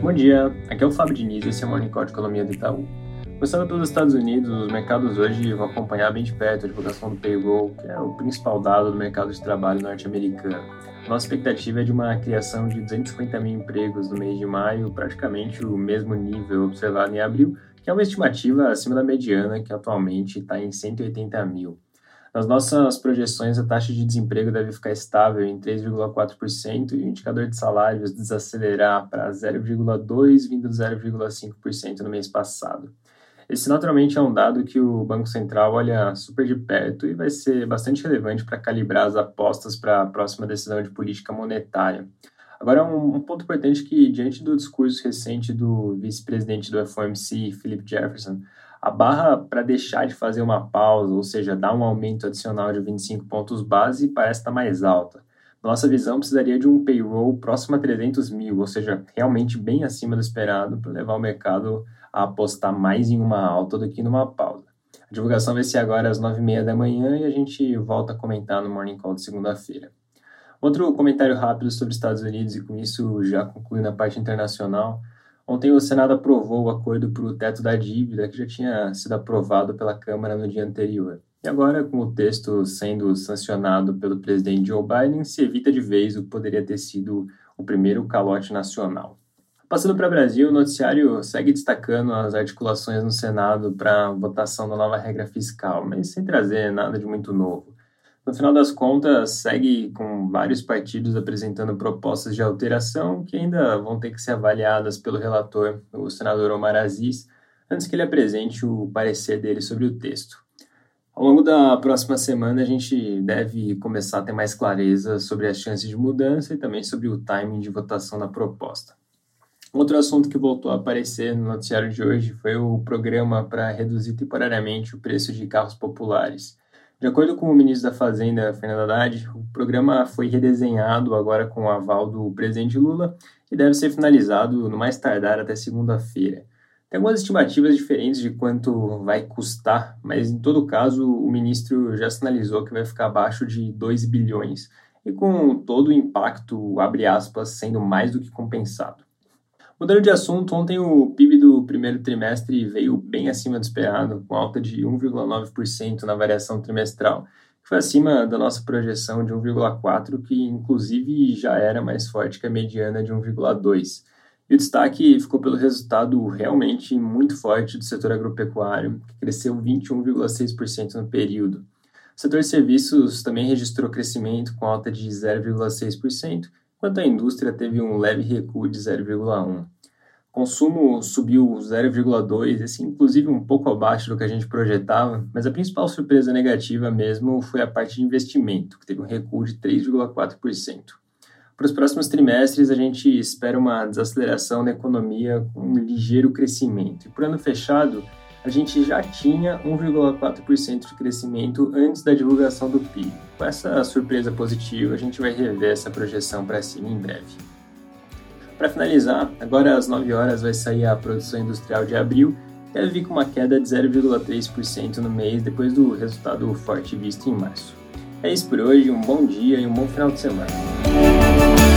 Bom dia, aqui é o Fábio Diniz e esse é o Morning Call de Economia do Itaú. Começando pelos Estados Unidos, os mercados hoje vão acompanhar bem de perto a divulgação do payroll, que é o principal dado do mercado de trabalho norte-americano. Nossa expectativa é de uma criação de 250 mil empregos no mês de maio, praticamente o mesmo nível observado em abril, que é uma estimativa acima da mediana, que atualmente está em 180 mil. Nas nossas projeções, a taxa de desemprego deve ficar estável em 3,4% e o indicador de salários desacelerar para 0,2%, vindo 0,5% no mês passado. Esse naturalmente é um dado que o Banco Central olha super de perto e vai ser bastante relevante para calibrar as apostas para a próxima decisão de política monetária. Agora, um, um ponto importante que, diante do discurso recente do vice-presidente do FOMC, Philip Jefferson, a barra para deixar de fazer uma pausa, ou seja, dar um aumento adicional de 25 pontos base, parece estar tá mais alta. Nossa visão precisaria de um payroll próximo a 300 mil, ou seja, realmente bem acima do esperado, para levar o mercado a apostar mais em uma alta do que numa pausa. A divulgação vai ser agora às 9h30 da manhã e a gente volta a comentar no Morning Call de segunda-feira. Outro comentário rápido sobre os Estados Unidos, e com isso já concluindo a parte internacional. Ontem o Senado aprovou o acordo para o teto da dívida, que já tinha sido aprovado pela Câmara no dia anterior. E agora, com o texto sendo sancionado pelo presidente Joe Biden, se evita de vez o que poderia ter sido o primeiro calote nacional. Passando para o Brasil, o noticiário segue destacando as articulações no Senado para a votação da nova regra fiscal, mas sem trazer nada de muito novo. No final das contas, segue com vários partidos apresentando propostas de alteração que ainda vão ter que ser avaliadas pelo relator, o senador Omar Aziz, antes que ele apresente o parecer dele sobre o texto. Ao longo da próxima semana, a gente deve começar a ter mais clareza sobre as chances de mudança e também sobre o timing de votação da proposta. Outro assunto que voltou a aparecer no noticiário de hoje foi o programa para reduzir temporariamente o preço de carros populares. De acordo com o ministro da Fazenda, Fernando Haddad, o programa foi redesenhado agora com o aval do presidente Lula e deve ser finalizado no mais tardar até segunda-feira. Tem algumas estimativas diferentes de quanto vai custar, mas em todo caso o ministro já sinalizou que vai ficar abaixo de 2 bilhões e com todo o impacto, abre aspas, sendo mais do que compensado. Mudando de assunto, ontem o PIB do primeiro trimestre veio bem acima do esperado, com alta de 1,9% na variação trimestral, que foi acima da nossa projeção de 1,4%, que inclusive já era mais forte que a mediana de 1,2%. E o destaque ficou pelo resultado realmente muito forte do setor agropecuário, que cresceu 21,6% no período. O setor de serviços também registrou crescimento com alta de 0,6%, enquanto a indústria teve um leve recuo de 0,1%. O consumo subiu 0,2%, esse inclusive um pouco abaixo do que a gente projetava, mas a principal surpresa negativa mesmo foi a parte de investimento, que teve um recuo de 3,4%. Para os próximos trimestres, a gente espera uma desaceleração da economia com um ligeiro crescimento. E por ano fechado, a gente já tinha 1,4% de crescimento antes da divulgação do PIB. Com essa surpresa positiva, a gente vai rever essa projeção para cima em breve. Para finalizar, agora às 9 horas vai sair a produção industrial de abril, deve vir com uma queda de 0,3% no mês depois do resultado forte visto em março. É isso por hoje, um bom dia e um bom final de semana.